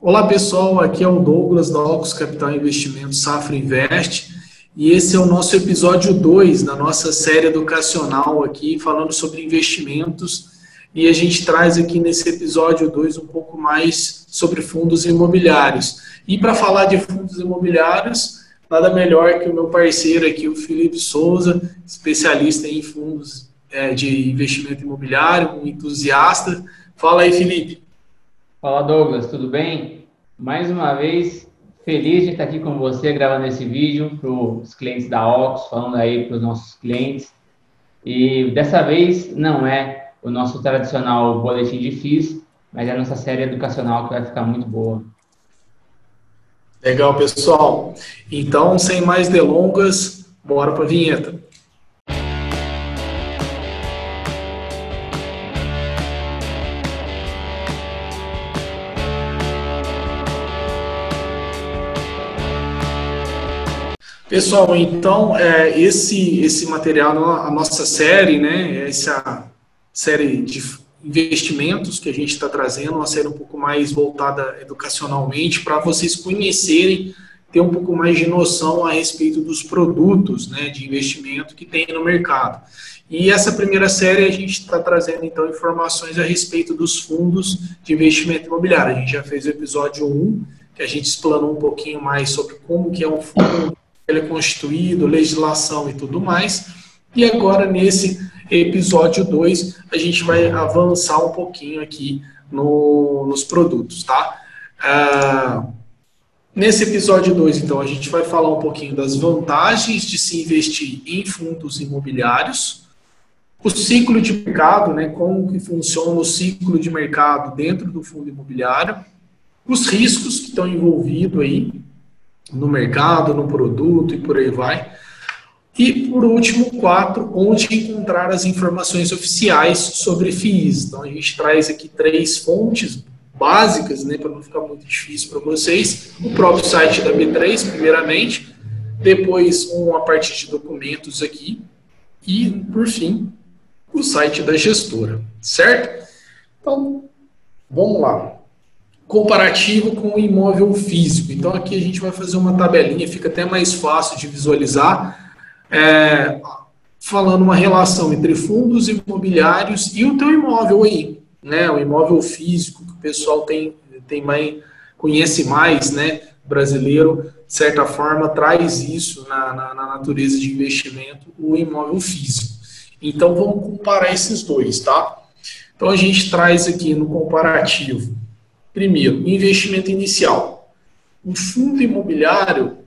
Olá pessoal, aqui é o Douglas da Ocus Capital Investimentos Safra Invest e esse é o nosso episódio 2 da nossa série educacional aqui falando sobre investimentos e a gente traz aqui nesse episódio 2 um pouco mais sobre fundos imobiliários. E para falar de fundos imobiliários, nada melhor que o meu parceiro aqui, o Felipe Souza, especialista em fundos é, de investimento imobiliário, um entusiasta. Fala aí, Felipe. Fala Douglas, tudo bem? Mais uma vez, feliz de estar aqui com você gravando esse vídeo para os clientes da Ox, falando aí para os nossos clientes. E dessa vez não é o nosso tradicional boletim de FIIs, mas é a nossa série educacional que vai ficar muito boa. Legal, pessoal. Então, sem mais delongas, bora para a vinheta. Pessoal, então, é, esse, esse material, a nossa série, né, essa série de investimentos que a gente está trazendo, uma série um pouco mais voltada educacionalmente, para vocês conhecerem, ter um pouco mais de noção a respeito dos produtos né, de investimento que tem no mercado. E essa primeira série a gente está trazendo, então, informações a respeito dos fundos de investimento imobiliário. A gente já fez o episódio 1, que a gente explanou um pouquinho mais sobre como que é um fundo ele é constituído, legislação e tudo mais. E agora, nesse episódio 2, a gente vai avançar um pouquinho aqui no, nos produtos, tá? Ah, nesse episódio 2, então, a gente vai falar um pouquinho das vantagens de se investir em fundos imobiliários, o ciclo de mercado, né, como que funciona o ciclo de mercado dentro do fundo imobiliário, os riscos que estão envolvidos aí, no mercado, no produto e por aí vai. E, por último, quatro, onde encontrar as informações oficiais sobre FIIs. Então, a gente traz aqui três fontes básicas, né, para não ficar muito difícil para vocês. O próprio site da B3, primeiramente, depois uma parte de documentos aqui e, por fim, o site da gestora, certo? Então, vamos lá comparativo com o imóvel físico. Então aqui a gente vai fazer uma tabelinha, fica até mais fácil de visualizar, é, falando uma relação entre fundos imobiliários e o teu imóvel aí, né? O imóvel físico que o pessoal tem, tem mais, conhece mais, né? Brasileiro, de certa forma, traz isso na, na, na natureza de investimento, o imóvel físico. Então vamos comparar esses dois, tá? Então a gente traz aqui no comparativo Primeiro, investimento inicial. O fundo imobiliário,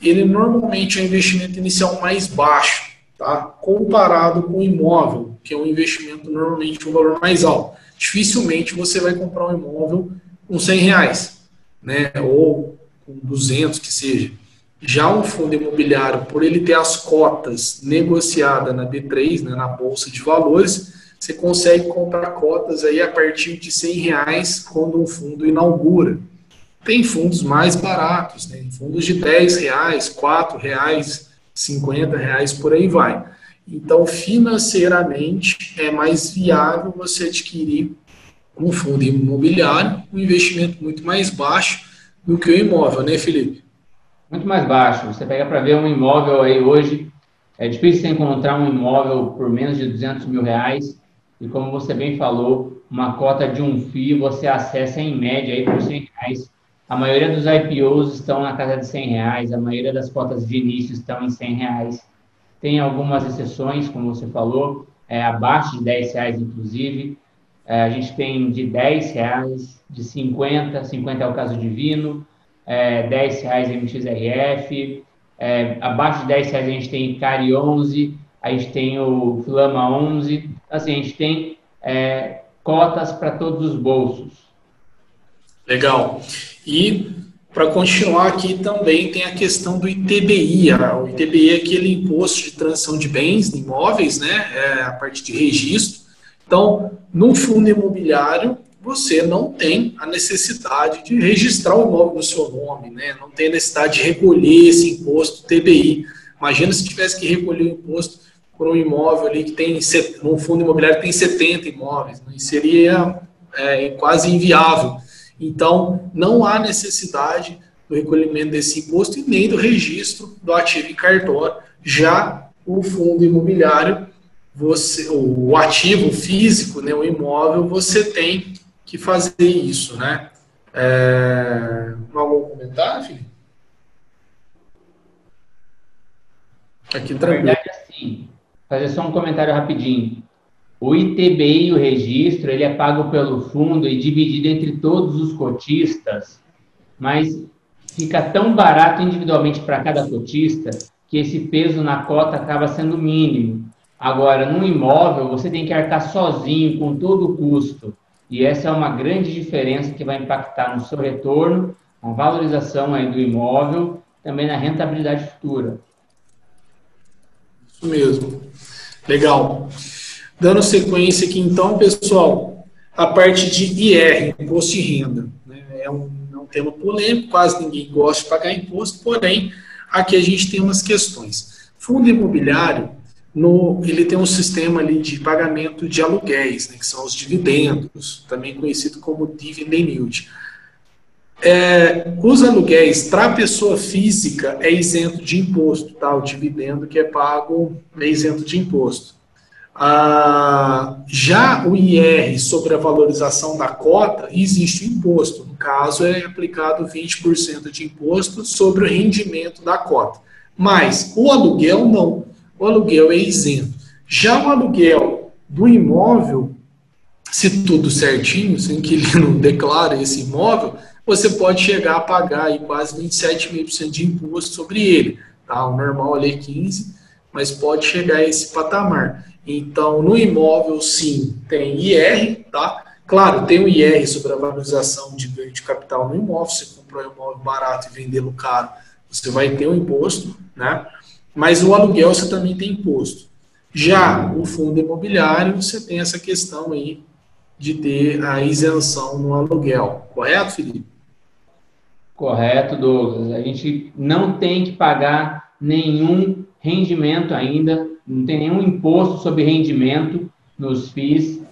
ele normalmente é o investimento inicial mais baixo, tá? comparado com o imóvel, que é um investimento normalmente um valor mais alto. Dificilmente você vai comprar um imóvel com 100 reais, né? ou com 200 que seja. Já um fundo imobiliário, por ele ter as cotas negociadas na B3, né, na Bolsa de Valores, você consegue comprar cotas aí a partir de 100 reais quando um fundo inaugura. Tem fundos mais baratos, né? fundos de 10 reais, 4 reais, 50 reais, por aí vai. Então, financeiramente, é mais viável você adquirir um fundo imobiliário, um investimento muito mais baixo do que o imóvel, né, Felipe? Muito mais baixo. Você pega para ver um imóvel aí hoje, é difícil encontrar um imóvel por menos de 200 mil reais e como você bem falou, uma cota de um FII você acessa em média aí por 100 reais. A maioria dos IPOs estão na casa de 100 reais, a maioria das cotas de início estão em 100 reais. Tem algumas exceções, como você falou, é, abaixo de 10 reais, inclusive. É, a gente tem de 10 reais, de 50, 50 é o caso divino, é, 10 reais MXRF, é, abaixo de 10 reais a gente tem CARI 11, a gente tem o Flama 11, assim, a gente tem é, cotas para todos os bolsos. Legal. E para continuar aqui também tem a questão do ITBI. O ITBI é aquele imposto de transação de bens, de imóveis, né? É a parte de registro. Então, no fundo imobiliário, você não tem a necessidade de registrar o imóvel no seu nome, né? Não tem a necessidade de recolher esse imposto TBI. Imagina se tivesse que recolher o imposto por um imóvel ali que tem, num fundo imobiliário que tem 70 imóveis, né? seria é, quase inviável. Então, não há necessidade do recolhimento desse imposto e nem do registro do ativo em cartório. Já o fundo imobiliário, você, o ativo físico, né, o imóvel, você tem que fazer isso, né? É... Algum comentário, Felipe? Aqui Na verdade, assim, fazer só um comentário rapidinho. O ITBI, o registro, ele é pago pelo fundo e dividido entre todos os cotistas, mas fica tão barato individualmente para cada cotista que esse peso na cota acaba sendo mínimo. Agora, num imóvel, você tem que arcar sozinho com todo o custo. E essa é uma grande diferença que vai impactar no seu retorno, na valorização aí do imóvel, também na rentabilidade futura. Isso mesmo. Legal. Dando sequência aqui, então, pessoal, a parte de IR, Imposto de Renda. Né? É, um, é um tema polêmico, quase ninguém gosta de pagar imposto, porém, aqui a gente tem umas questões. Fundo imobiliário, no, ele tem um sistema ali de pagamento de aluguéis, né, que são os dividendos, também conhecido como dividend yield. É, os aluguéis para pessoa física é isento de imposto, tá? O dividendo que é pago é isento de imposto. Ah, já o IR sobre a valorização da cota, existe imposto. No caso, é aplicado 20% de imposto sobre o rendimento da cota. Mas o aluguel não. O aluguel é isento. Já o aluguel do imóvel, se tudo certinho, se o inquilino declara esse imóvel, você pode chegar a pagar aí quase 27,5% de imposto sobre ele. Tá? O normal ali é 15%, mas pode chegar a esse patamar. Então, no imóvel, sim, tem IR, tá? Claro, tem o IR sobre a valorização de ganho de capital no imóvel. Se comprou um imóvel barato e vendê-lo caro, você vai ter um imposto, né? Mas o aluguel você também tem imposto. Já o fundo imobiliário, você tem essa questão aí de ter a isenção no aluguel. Correto, Felipe? Correto, Douglas. A gente não tem que pagar nenhum rendimento ainda não tem nenhum imposto sobre rendimento nos FIIs.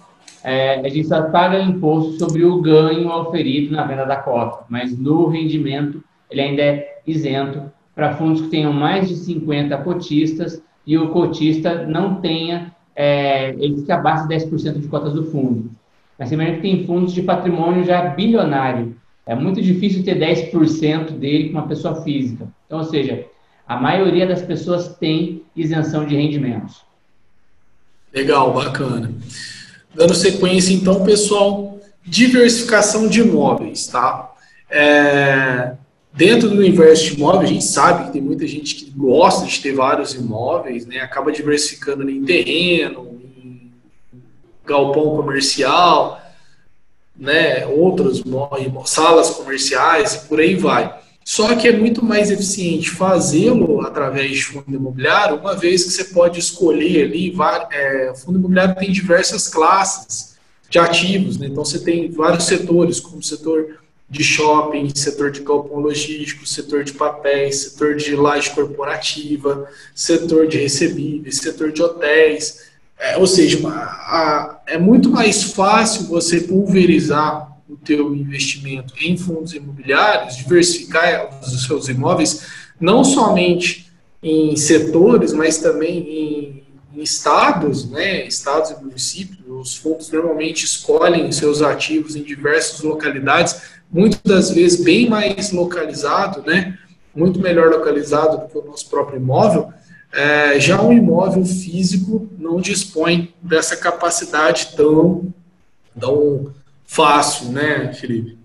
É, a gente só paga imposto sobre o ganho oferido na venda da cota, mas no rendimento ele ainda é isento para fundos que tenham mais de 50 cotistas e o cotista não tenha, é, ele fica abaixo de 10% de cotas do fundo. Mas também que tem fundos de patrimônio já bilionário. É muito difícil ter 10% dele com uma pessoa física. Então, ou seja, a maioria das pessoas tem isenção de rendimentos. Legal, bacana. Dando sequência, então, pessoal, diversificação de imóveis, tá? É, dentro do universo de imóveis, a gente sabe que tem muita gente que gosta de ter vários imóveis, né? Acaba diversificando em terreno, em galpão comercial, né? Outras salas comerciais e por aí vai. Só que é muito mais eficiente fazê-lo através de fundo imobiliário, uma vez que você pode escolher ali, é, fundo imobiliário tem diversas classes de ativos, né? então você tem vários setores, como setor de shopping, setor de galpão logístico, setor de papéis, setor de laje corporativa, setor de recebíveis, setor de hotéis, é, ou seja, a, a, é muito mais fácil você pulverizar o teu investimento em fundos imobiliários, diversificar os seus imóveis, não somente em setores, mas também em, em estados, né, estados e municípios. Os fundos normalmente escolhem seus ativos em diversas localidades, muitas das vezes bem mais localizado, né, muito melhor localizado do que o nosso próprio imóvel. É, já um imóvel físico não dispõe dessa capacidade tão, tão fácil, né, Felipe?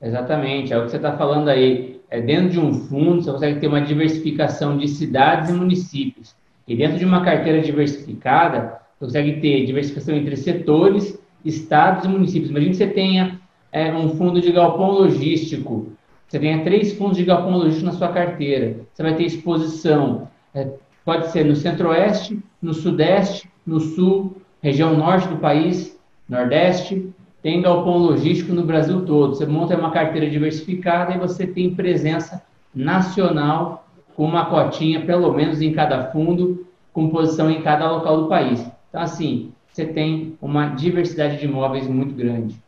Exatamente, é o que você está falando aí. É, dentro de um fundo, você consegue ter uma diversificação de cidades e municípios. E dentro de uma carteira diversificada, você consegue ter diversificação entre setores, estados e municípios. Imagina que você tenha é, um fundo de galpão logístico. Você tenha três fundos de galpão logístico na sua carteira. Você vai ter exposição. É, pode ser no centro-oeste, no sudeste, no sul, região norte do país, nordeste, tem galpão logístico no Brasil todo. Você monta uma carteira diversificada e você tem presença nacional com uma cotinha, pelo menos em cada fundo, com posição em cada local do país. Então, assim, você tem uma diversidade de imóveis muito grande.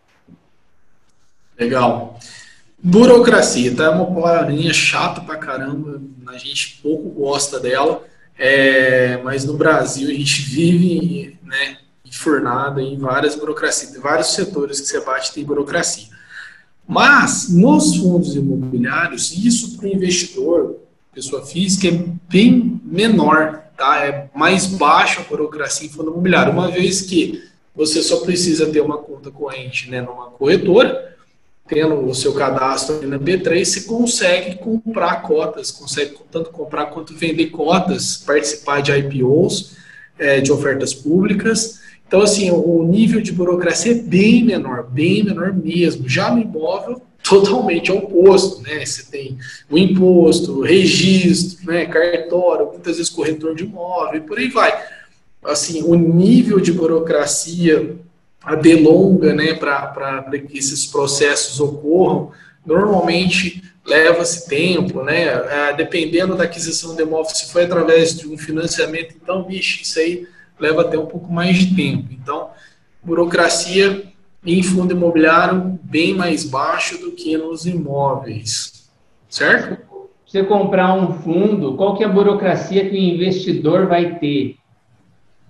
Legal. Burocracia, tá? É uma palavrinha chata pra caramba, a gente pouco gosta dela, é, mas no Brasil a gente vive, né, enfurnada em várias burocracias, vários setores que você bate tem burocracia. Mas, nos fundos imobiliários, isso para o investidor, pessoa física, é bem menor, tá? É mais baixa a burocracia em fundo imobiliário, uma vez que você só precisa ter uma conta corrente né, numa corretora, tendo o seu cadastro na B3, você consegue comprar cotas, consegue tanto comprar quanto vender cotas, participar de IPOs, é, de ofertas públicas. Então, assim, o nível de burocracia é bem menor, bem menor mesmo. Já no imóvel, totalmente oposto, né? Você tem o imposto, o registro, né? cartório, muitas vezes corretor de imóvel e por aí vai. Assim, o nível de burocracia a delonga, né, para que esses processos ocorram, normalmente leva-se tempo, né? É, dependendo da aquisição do imóvel, se foi através de um financiamento, então, bicho, isso aí leva até um pouco mais de tempo. Então, burocracia em fundo imobiliário bem mais baixo do que nos imóveis, certo? Você comprar um fundo, qual que é a burocracia que o investidor vai ter?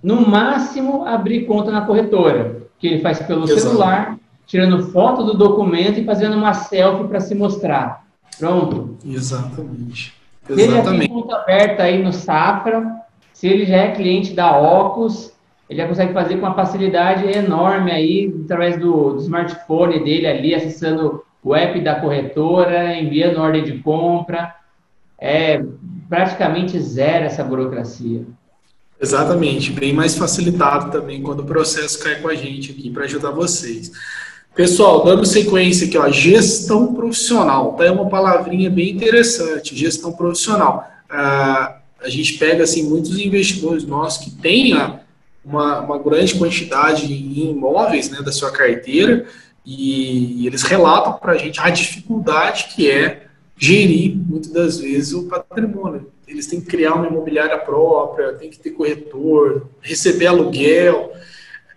No máximo, abrir conta na corretora que ele faz pelo Exato. celular, tirando foto do documento e fazendo uma selfie para se mostrar. Pronto. Exatamente. Se ele já tem conta aberta aí no Safra, se ele já é cliente da Ocus, ele já consegue fazer com uma facilidade enorme aí, através do, do smartphone dele ali, acessando o app da corretora, enviando ordem de compra. É praticamente zero essa burocracia. Exatamente, bem mais facilitado também quando o processo cai com a gente aqui para ajudar vocês. Pessoal, dando sequência aqui, ó, gestão profissional, tá? É uma palavrinha bem interessante, gestão profissional. Ah, a gente pega, assim, muitos investidores nossos que têm ah, uma, uma grande quantidade em imóveis, né, da sua carteira, e eles relatam para a gente a dificuldade que é gerir, muitas das vezes, o patrimônio eles têm que criar uma imobiliária própria, tem que ter corretor, receber aluguel.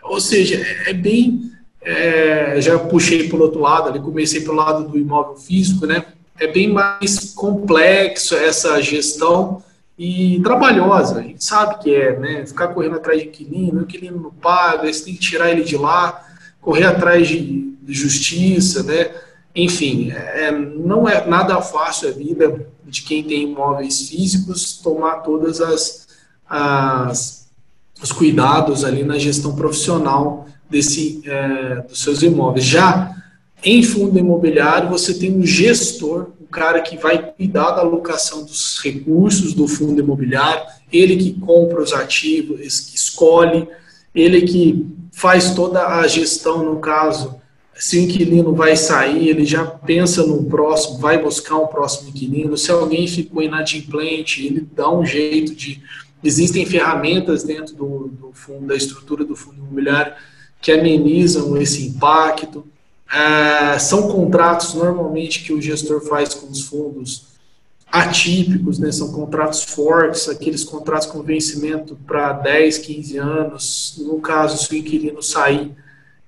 Ou seja, é, é bem. É, já puxei para o outro lado, ali comecei pelo lado do imóvel físico, né? É bem mais complexo essa gestão e trabalhosa. A gente sabe que é, né? Ficar correndo atrás de inquilino, o inquilino não paga, você tem que tirar ele de lá, correr atrás de justiça, né? Enfim, é, não é nada fácil a vida de quem tem imóveis físicos tomar todas as, as os cuidados ali na gestão profissional desse é, dos seus imóveis. Já em fundo imobiliário você tem um gestor, o um cara que vai cuidar da alocação dos recursos do fundo imobiliário, ele que compra os ativos, que escolhe, ele que faz toda a gestão no caso se o inquilino vai sair, ele já pensa no próximo, vai buscar um próximo inquilino. Se alguém ficou inadimplente, ele dá um jeito de. Existem ferramentas dentro do, do fundo, da estrutura do fundo imobiliário que amenizam esse impacto. É, são contratos normalmente que o gestor faz com os fundos atípicos, né? são contratos fortes, aqueles contratos com vencimento para 10, 15 anos. No caso, se o inquilino sair,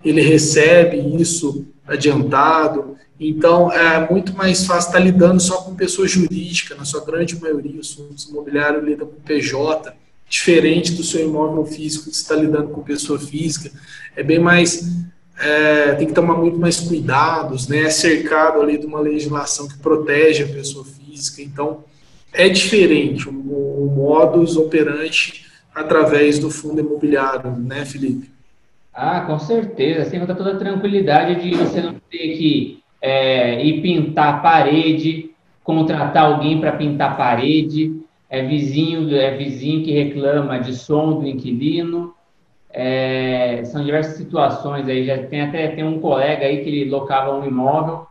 ele recebe isso adiantado. Então, é muito mais fácil estar lidando só com pessoa jurídica, na sua grande maioria, os fundos imobiliários lidam com PJ, diferente do seu imóvel físico, que está lidando com pessoa física. É bem mais. É, tem que tomar muito mais cuidados, né? É cercado ali de uma legislação que protege a pessoa física. Então, é diferente o, o modus operandi através do fundo imobiliário, né, Felipe? Ah, com certeza. Sem contar toda a tranquilidade de você não ter que é, ir pintar a parede, contratar alguém para pintar a parede, é vizinho, é vizinho que reclama de som do inquilino. É, são diversas situações aí. Já tem até tem um colega aí que ele locava um imóvel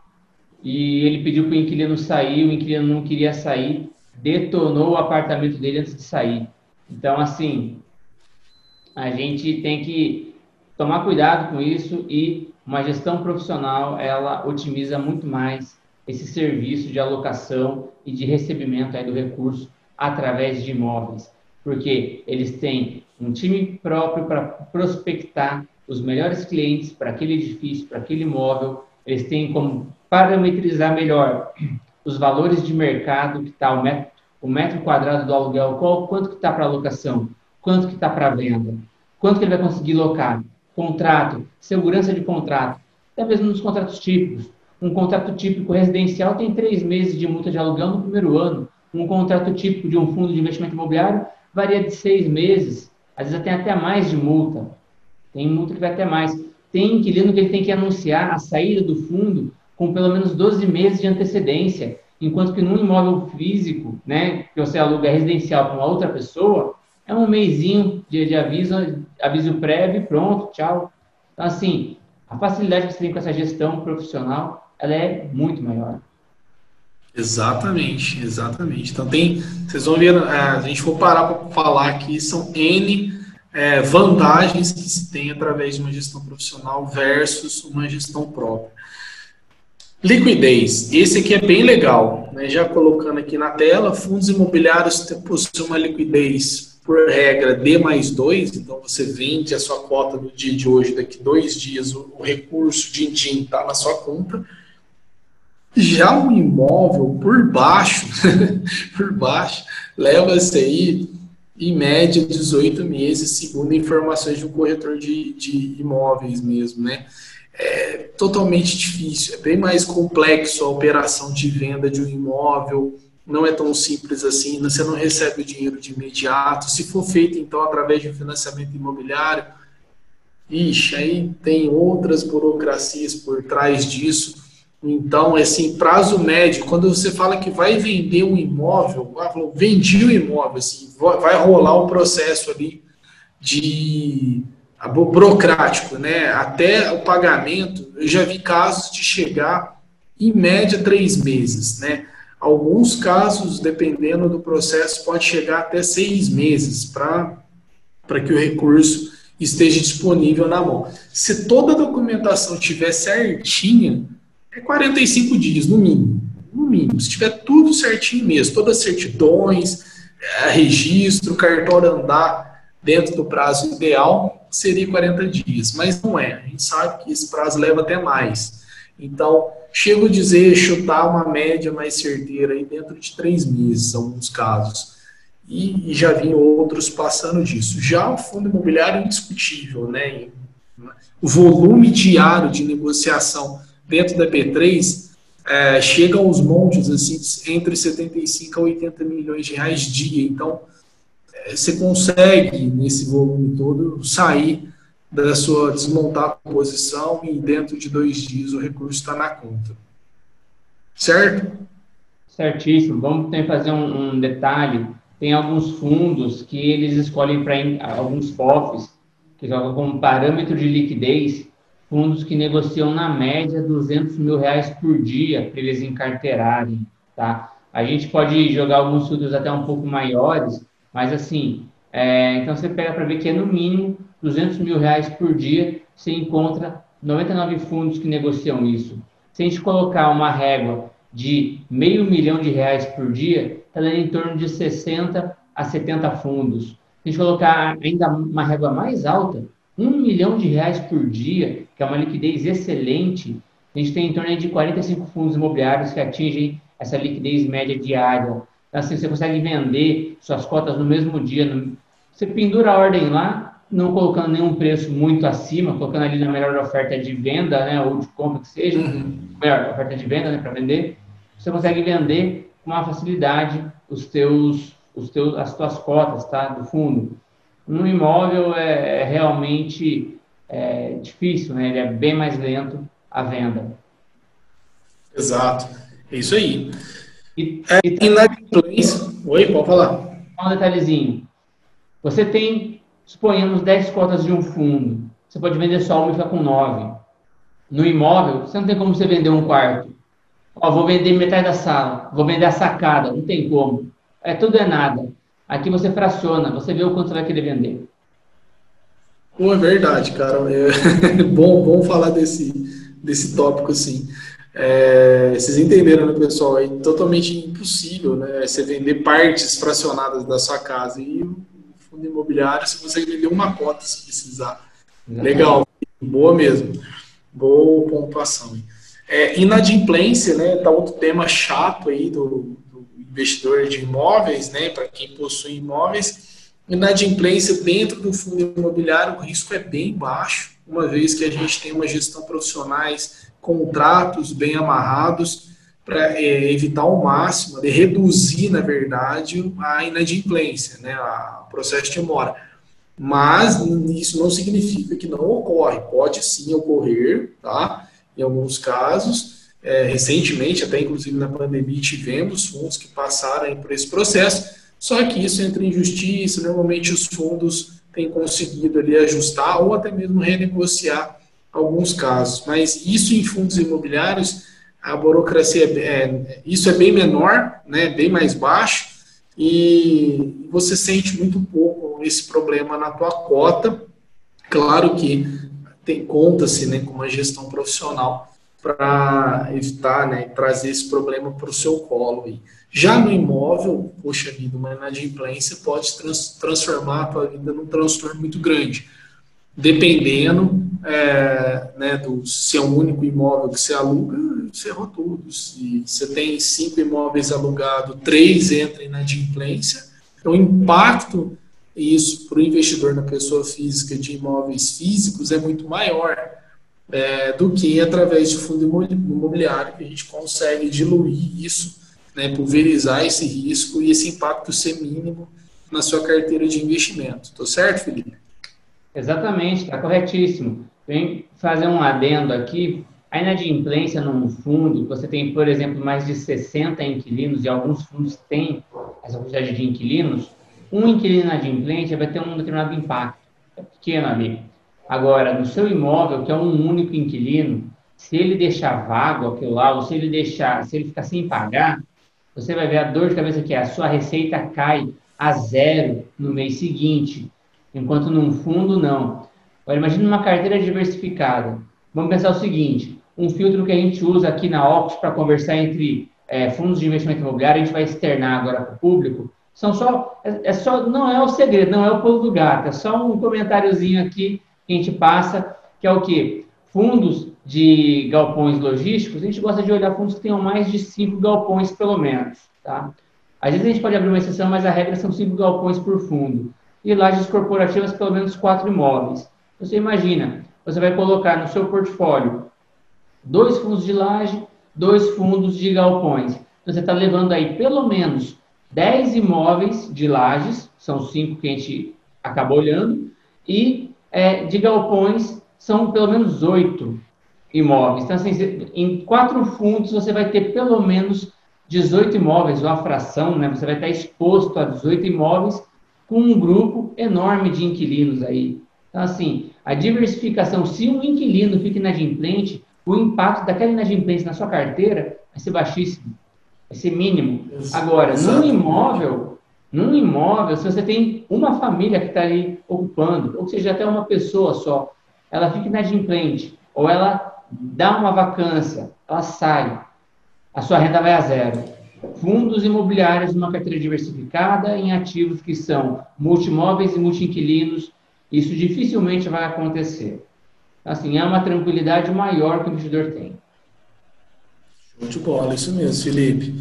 e ele pediu para o inquilino sair, o inquilino não queria sair, detonou o apartamento dele antes de sair. Então, assim, a gente tem que tomar cuidado com isso e uma gestão profissional, ela otimiza muito mais esse serviço de alocação e de recebimento aí do recurso através de imóveis, porque eles têm um time próprio para prospectar os melhores clientes para aquele edifício, para aquele imóvel, eles têm como parametrizar melhor os valores de mercado que está o metro, o metro quadrado do aluguel, qual, quanto que está para locação, quanto que está para venda, quanto que ele vai conseguir locar, contrato, segurança de contrato, até mesmo nos contratos típicos. Um contrato típico residencial tem três meses de multa de aluguel no primeiro ano. Um contrato típico de um fundo de investimento imobiliário varia de seis meses, às vezes tem até mais de multa. Tem multa que vai até mais. Tem inquilino que ele tem que anunciar a saída do fundo com pelo menos 12 meses de antecedência, enquanto que num imóvel físico, né, que você aluga residencial para uma outra pessoa, é um mêsinho de, de aviso, aviso prévio, pronto, tchau. Então, assim, a facilidade que você tem com essa gestão profissional, ela é muito maior. Exatamente, exatamente. Então tem, vocês vão ver, é, a gente for parar para falar aqui, são N é, vantagens que se tem através de uma gestão profissional versus uma gestão própria. Liquidez, esse aqui é bem legal, né? já colocando aqui na tela, fundos imobiliários possuem uma liquidez por regra D mais 2, então você vende a sua cota no dia de hoje, daqui dois dias o, o recurso de din está na sua conta, já o imóvel por baixo, por baixo, leva-se aí em média 18 meses, segundo informações de um corretor de, de imóveis mesmo, né? É totalmente difícil, é bem mais complexo a operação de venda de um imóvel, não é tão simples assim, você não recebe o dinheiro de imediato. Se for feito, então, através de um financiamento imobiliário, ixi, aí tem outras burocracias por trás disso então, assim, prazo médio, quando você fala que vai vender um imóvel, ah, vendi o imóvel, assim, vai rolar o um processo ali de burocrático, né? Até o pagamento, eu já vi casos de chegar em média três meses, né? Alguns casos, dependendo do processo, pode chegar até seis meses para que o recurso esteja disponível na mão. Se toda a documentação tiver certinha, é 45 dias, no mínimo. No mínimo. Se tiver tudo certinho mesmo, todas as certidões, é, registro, cartório andar dentro do prazo ideal, seria 40 dias. Mas não é. A gente sabe que esse prazo leva até mais. Então, chego a dizer, chutar uma média mais certeira aí dentro de três meses, alguns casos. E, e já vi outros passando disso. Já o fundo imobiliário é indiscutível, né? O volume diário de negociação dentro da P3 é, chega aos montes assim, entre 75 a 80 milhões de reais dia. Então, é, você consegue, nesse volume todo, sair da sua desmontar a posição e dentro de dois dias o recurso está na conta. Certo? Certíssimo. Vamos ter fazer um, um detalhe. Tem alguns fundos que eles escolhem para alguns FOFs, que colocam como parâmetro de liquidez fundos que negociam na média 200 mil reais por dia para eles encarteirarem, tá? A gente pode jogar alguns fundos até um pouco maiores, mas assim, é, então você pega para ver que é no mínimo 200 mil reais por dia, você encontra 99 fundos que negociam isso. Se a gente colocar uma régua de meio milhão de reais por dia, está dando em torno de 60 a 70 fundos. Se a gente colocar ainda uma régua mais alta, um milhão de reais por dia, que é uma liquidez excelente. A gente tem em torno de 45 fundos imobiliários que atingem essa liquidez média diária. Então, assim, você consegue vender suas cotas no mesmo dia. Você pendura a ordem lá, não colocando nenhum preço muito acima, colocando ali na melhor oferta de venda, né, ou de compra que seja, uhum. melhor oferta de venda, né, para vender. Você consegue vender com uma facilidade os teus, os teus, as tuas cotas, tá, do fundo no imóvel é, é realmente é, difícil, né? Ele é bem mais lento a venda. Exato. É isso aí. E, é, e inadimplência. Oi, pode falar. Um detalhezinho. Você tem, suponhamos, 10 cotas de um fundo. Você pode vender só uma e ficar com 9. No imóvel, você não tem como você vender um quarto. Ó, vou vender metade da sala, vou vender a sacada, não tem como. É tudo é nada. Aqui você fraciona, você vê o quanto você vai querer vender. Pô, é verdade, cara. É bom, bom falar desse, desse tópico assim. É, vocês entenderam, né, pessoal? É totalmente impossível, né? Você vender partes fracionadas da sua casa. E fundo imobiliário você consegue vender uma cota se precisar. Legal, boa mesmo. Boa pontuação. É, inadimplência, né, tá outro tema chato aí do, do investidor de imóveis, né, para quem possui imóveis. Inadimplência dentro do fundo imobiliário, o risco é bem baixo, uma vez que a gente tem uma gestão profissionais, contratos bem amarrados, para é, evitar ao máximo, de reduzir, na verdade, a inadimplência, né, o processo de mora. Mas isso não significa que não ocorre, pode sim ocorrer, tá? Em alguns casos, é, recentemente, até inclusive na pandemia, tivemos fundos que passaram por esse processo, só que isso entra em justiça, normalmente os fundos têm conseguido ali ajustar ou até mesmo renegociar alguns casos. Mas isso em fundos imobiliários a burocracia é, é, isso é bem menor, né, bem mais baixo, e você sente muito pouco esse problema na tua cota. Claro que tem conta-se né, com uma gestão profissional para evitar né, trazer esse problema para o seu colo. Aí. Já no imóvel, poxa vida, uma inadimplência pode trans, transformar a tua vida num transtorno muito grande dependendo é, né, do se é um único imóvel que você aluga, você errou tudo. Se você tem cinco imóveis alugados, três entram na inadimplência, então o impacto isso para o investidor na pessoa física de imóveis físicos é muito maior é, do que através de fundo imobiliário, que a gente consegue diluir isso, né, pulverizar esse risco e esse impacto ser mínimo na sua carteira de investimento. Tô certo, Felipe? Exatamente, está corretíssimo. Vem fazer um adendo aqui. A inadimplência num fundo, você tem, por exemplo, mais de 60 inquilinos, e alguns fundos têm essa quantidade de inquilinos, um inquilino inadimplente vai ter um determinado impacto. É pequeno ali. Agora, no seu imóvel, que é um único inquilino, se ele deixar vago aquilo lá, ou se ele deixar, se ele ficar sem pagar, você vai ver a dor de cabeça que é, a sua receita cai a zero no mês seguinte enquanto num fundo não. Agora, imagine uma carteira diversificada. Vamos pensar o seguinte: um filtro que a gente usa aqui na Ox para conversar entre é, fundos de investimento imobiliário, a gente vai externar agora para o público. São só, é, é, só, não é o segredo, não é o pulo do gato, é só um comentáriozinho aqui que a gente passa, que é o quê? Fundos de galpões logísticos, a gente gosta de olhar fundos que tenham mais de cinco galpões, pelo menos, tá? Às vezes a gente pode abrir uma exceção, mas a regra são cinco galpões por fundo e lajes corporativas pelo menos quatro imóveis. Você imagina, você vai colocar no seu portfólio dois fundos de laje, dois fundos de galpões. Então, você está levando aí pelo menos 10 imóveis de lajes, são cinco que a gente acaba olhando, e é, de galpões são pelo menos oito imóveis. Então, assim, em quatro fundos você vai ter pelo menos 18 imóveis, ou a fração, né? Você vai estar exposto a 18 imóveis com um grupo enorme de inquilinos aí. Então, assim, a diversificação, se um inquilino fica inadimplente, o impacto daquela inadimplência na sua carteira vai ser baixíssimo, vai ser mínimo. Agora, num imóvel, num imóvel, se você tem uma família que está ali ocupando, ou seja, até uma pessoa só, ela fica inadimplente, ou ela dá uma vacância, ela sai, a sua renda vai a zero fundos imobiliários numa carteira diversificada em ativos que são multimóveis e multiinquilinos, isso dificilmente vai acontecer. Assim, é uma tranquilidade maior que o investidor tem. Show de bola, isso mesmo, Felipe.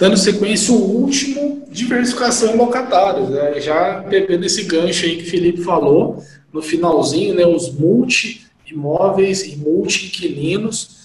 Dando sequência, o último, diversificação em locatários. Né? Já pegando esse gancho aí que o Felipe falou, no finalzinho, né, os multi-imóveis e multi-inquilinos,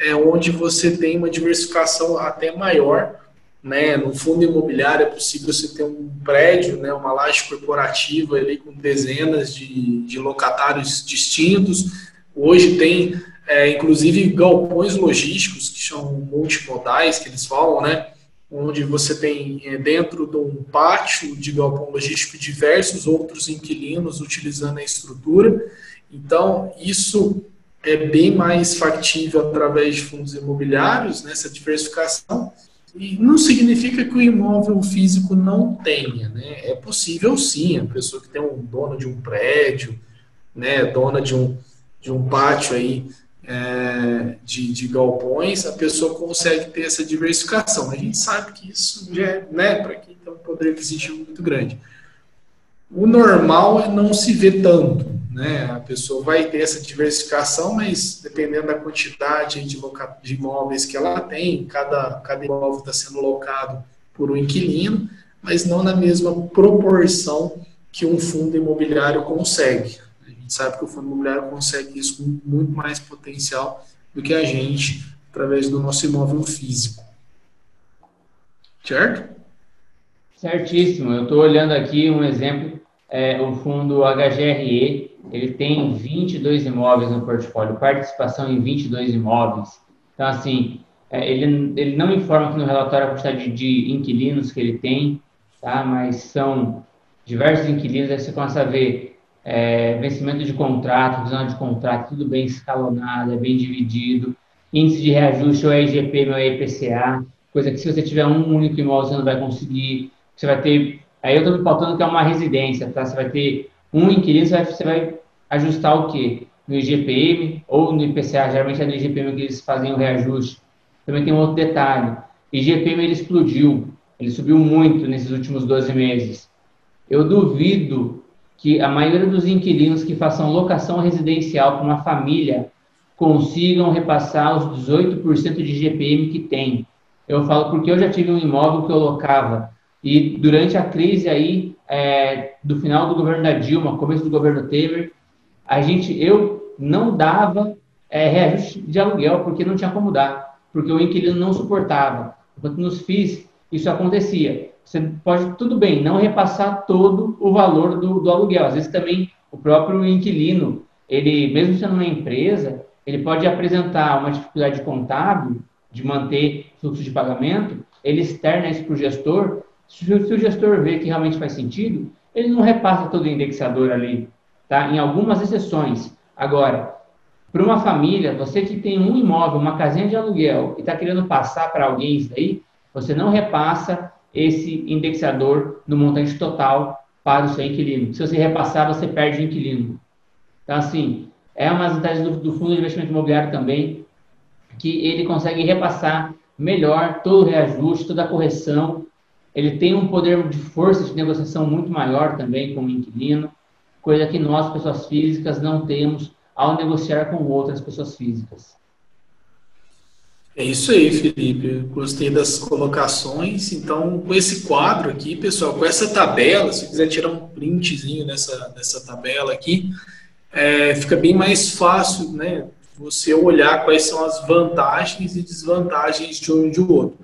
é onde você tem uma diversificação até maior né? No fundo imobiliário é possível você ter um prédio, né, uma laje corporativa ali com dezenas de, de locatários distintos. Hoje tem, é, inclusive, galpões logísticos, que são multimodais, que eles falam, né? Onde você tem é, dentro de um pátio de galpão logístico diversos outros inquilinos utilizando a estrutura. Então, isso é bem mais factível através de fundos imobiliários, né, diversificação, e não significa que o imóvel físico não tenha, né? É possível sim, a pessoa que tem um dono de um prédio, né, dona de um, de um pátio aí é, de, de galpões, a pessoa consegue ter essa diversificação. A gente sabe que isso já é, né, para quem tem um poder aquisitivo muito grande. O normal é não se ver tanto, né? A pessoa vai ter essa diversificação, mas dependendo da quantidade de, imóveis que ela tem, cada, cada imóvel está sendo locado por um inquilino, mas não na mesma proporção que um fundo imobiliário consegue. A gente sabe que o fundo imobiliário consegue isso com muito mais potencial do que a gente através do nosso imóvel físico. Certo? Certíssimo. Eu estou olhando aqui um exemplo, é, o fundo HGRE, ele tem 22 imóveis no portfólio, participação em 22 imóveis. Então, assim, é, ele, ele não informa aqui no relatório a quantidade de, inquilinos que ele tem, tá? mas são diversos inquilinos, aí você começa a ver é, vencimento de contrato, visão de contrato, tudo bem escalonado, é bem dividido, índice de reajuste ou é IGP ou é IPCA, coisa que se você tiver um único imóvel você não vai conseguir, você vai ter, aí eu estou me faltando que é uma residência, tá? Você vai ter um inquilino, você vai, ajustar o quê? No IGPM ou no IPCA, geralmente é no IGPM que eles fazem o reajuste. Também tem um outro detalhe, IGPM ele explodiu, ele subiu muito nesses últimos 12 meses. Eu duvido que a maioria dos inquilinos que façam locação residencial para uma família consigam repassar os 18% de GPM que tem. Eu falo porque eu já tive um imóvel que eu locava e durante a crise aí é, do final do governo da Dilma, começo do governo Temer, a gente, eu não dava é, reajuste de aluguel porque não tinha como dar, porque o inquilino não suportava. Enquanto nos FIIs isso acontecia. Você pode, tudo bem, não repassar todo o valor do, do aluguel. Às vezes também o próprio inquilino, ele, mesmo sendo uma empresa, ele pode apresentar uma dificuldade contábil de manter fluxo de pagamento, ele externa isso para o gestor. Se, se o gestor vê que realmente faz sentido, ele não repassa todo o indexador ali, tá? Em algumas exceções. Agora, para uma família, você que tem um imóvel, uma casinha de aluguel e está querendo passar para alguém isso daí, você não repassa esse indexador no montante total para o seu inquilino. Se você repassar, você perde o inquilino. Então, assim, é uma das vantagens do, do fundo de investimento imobiliário também, que ele consegue repassar melhor todo o reajuste, toda a correção. Ele tem um poder de força de negociação muito maior também com o inquilino, coisa que nós, pessoas físicas, não temos ao negociar com outras pessoas físicas. É isso aí, Felipe. gostei das colocações. Então, com esse quadro aqui, pessoal, com essa tabela, se quiser tirar um printzinho dessa, dessa tabela aqui, é, fica bem mais fácil, né? Você olhar quais são as vantagens e desvantagens de um e de outro.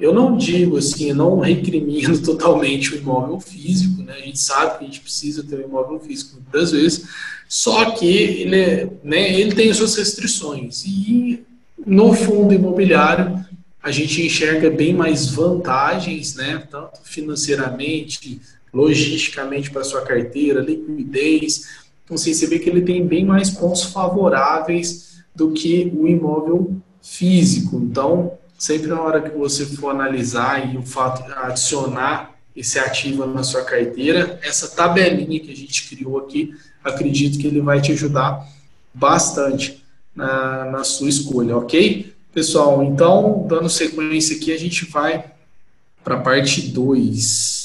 Eu não digo assim, eu não recrimino totalmente o imóvel físico, né? A gente sabe que a gente precisa ter um imóvel físico muitas vezes, só que ele, é, né, ele tem suas restrições. E no fundo imobiliário, a gente enxerga bem mais vantagens, né, tanto financeiramente, logisticamente para sua carteira, liquidez. Então, assim, você vê que ele tem bem mais pontos favoráveis do que o imóvel físico. Então, sempre na hora que você for analisar e o fato adicionar esse ativo na sua carteira, essa tabelinha que a gente criou aqui, acredito que ele vai te ajudar bastante na, na sua escolha, ok? Pessoal, então, dando sequência aqui, a gente vai para a parte 2.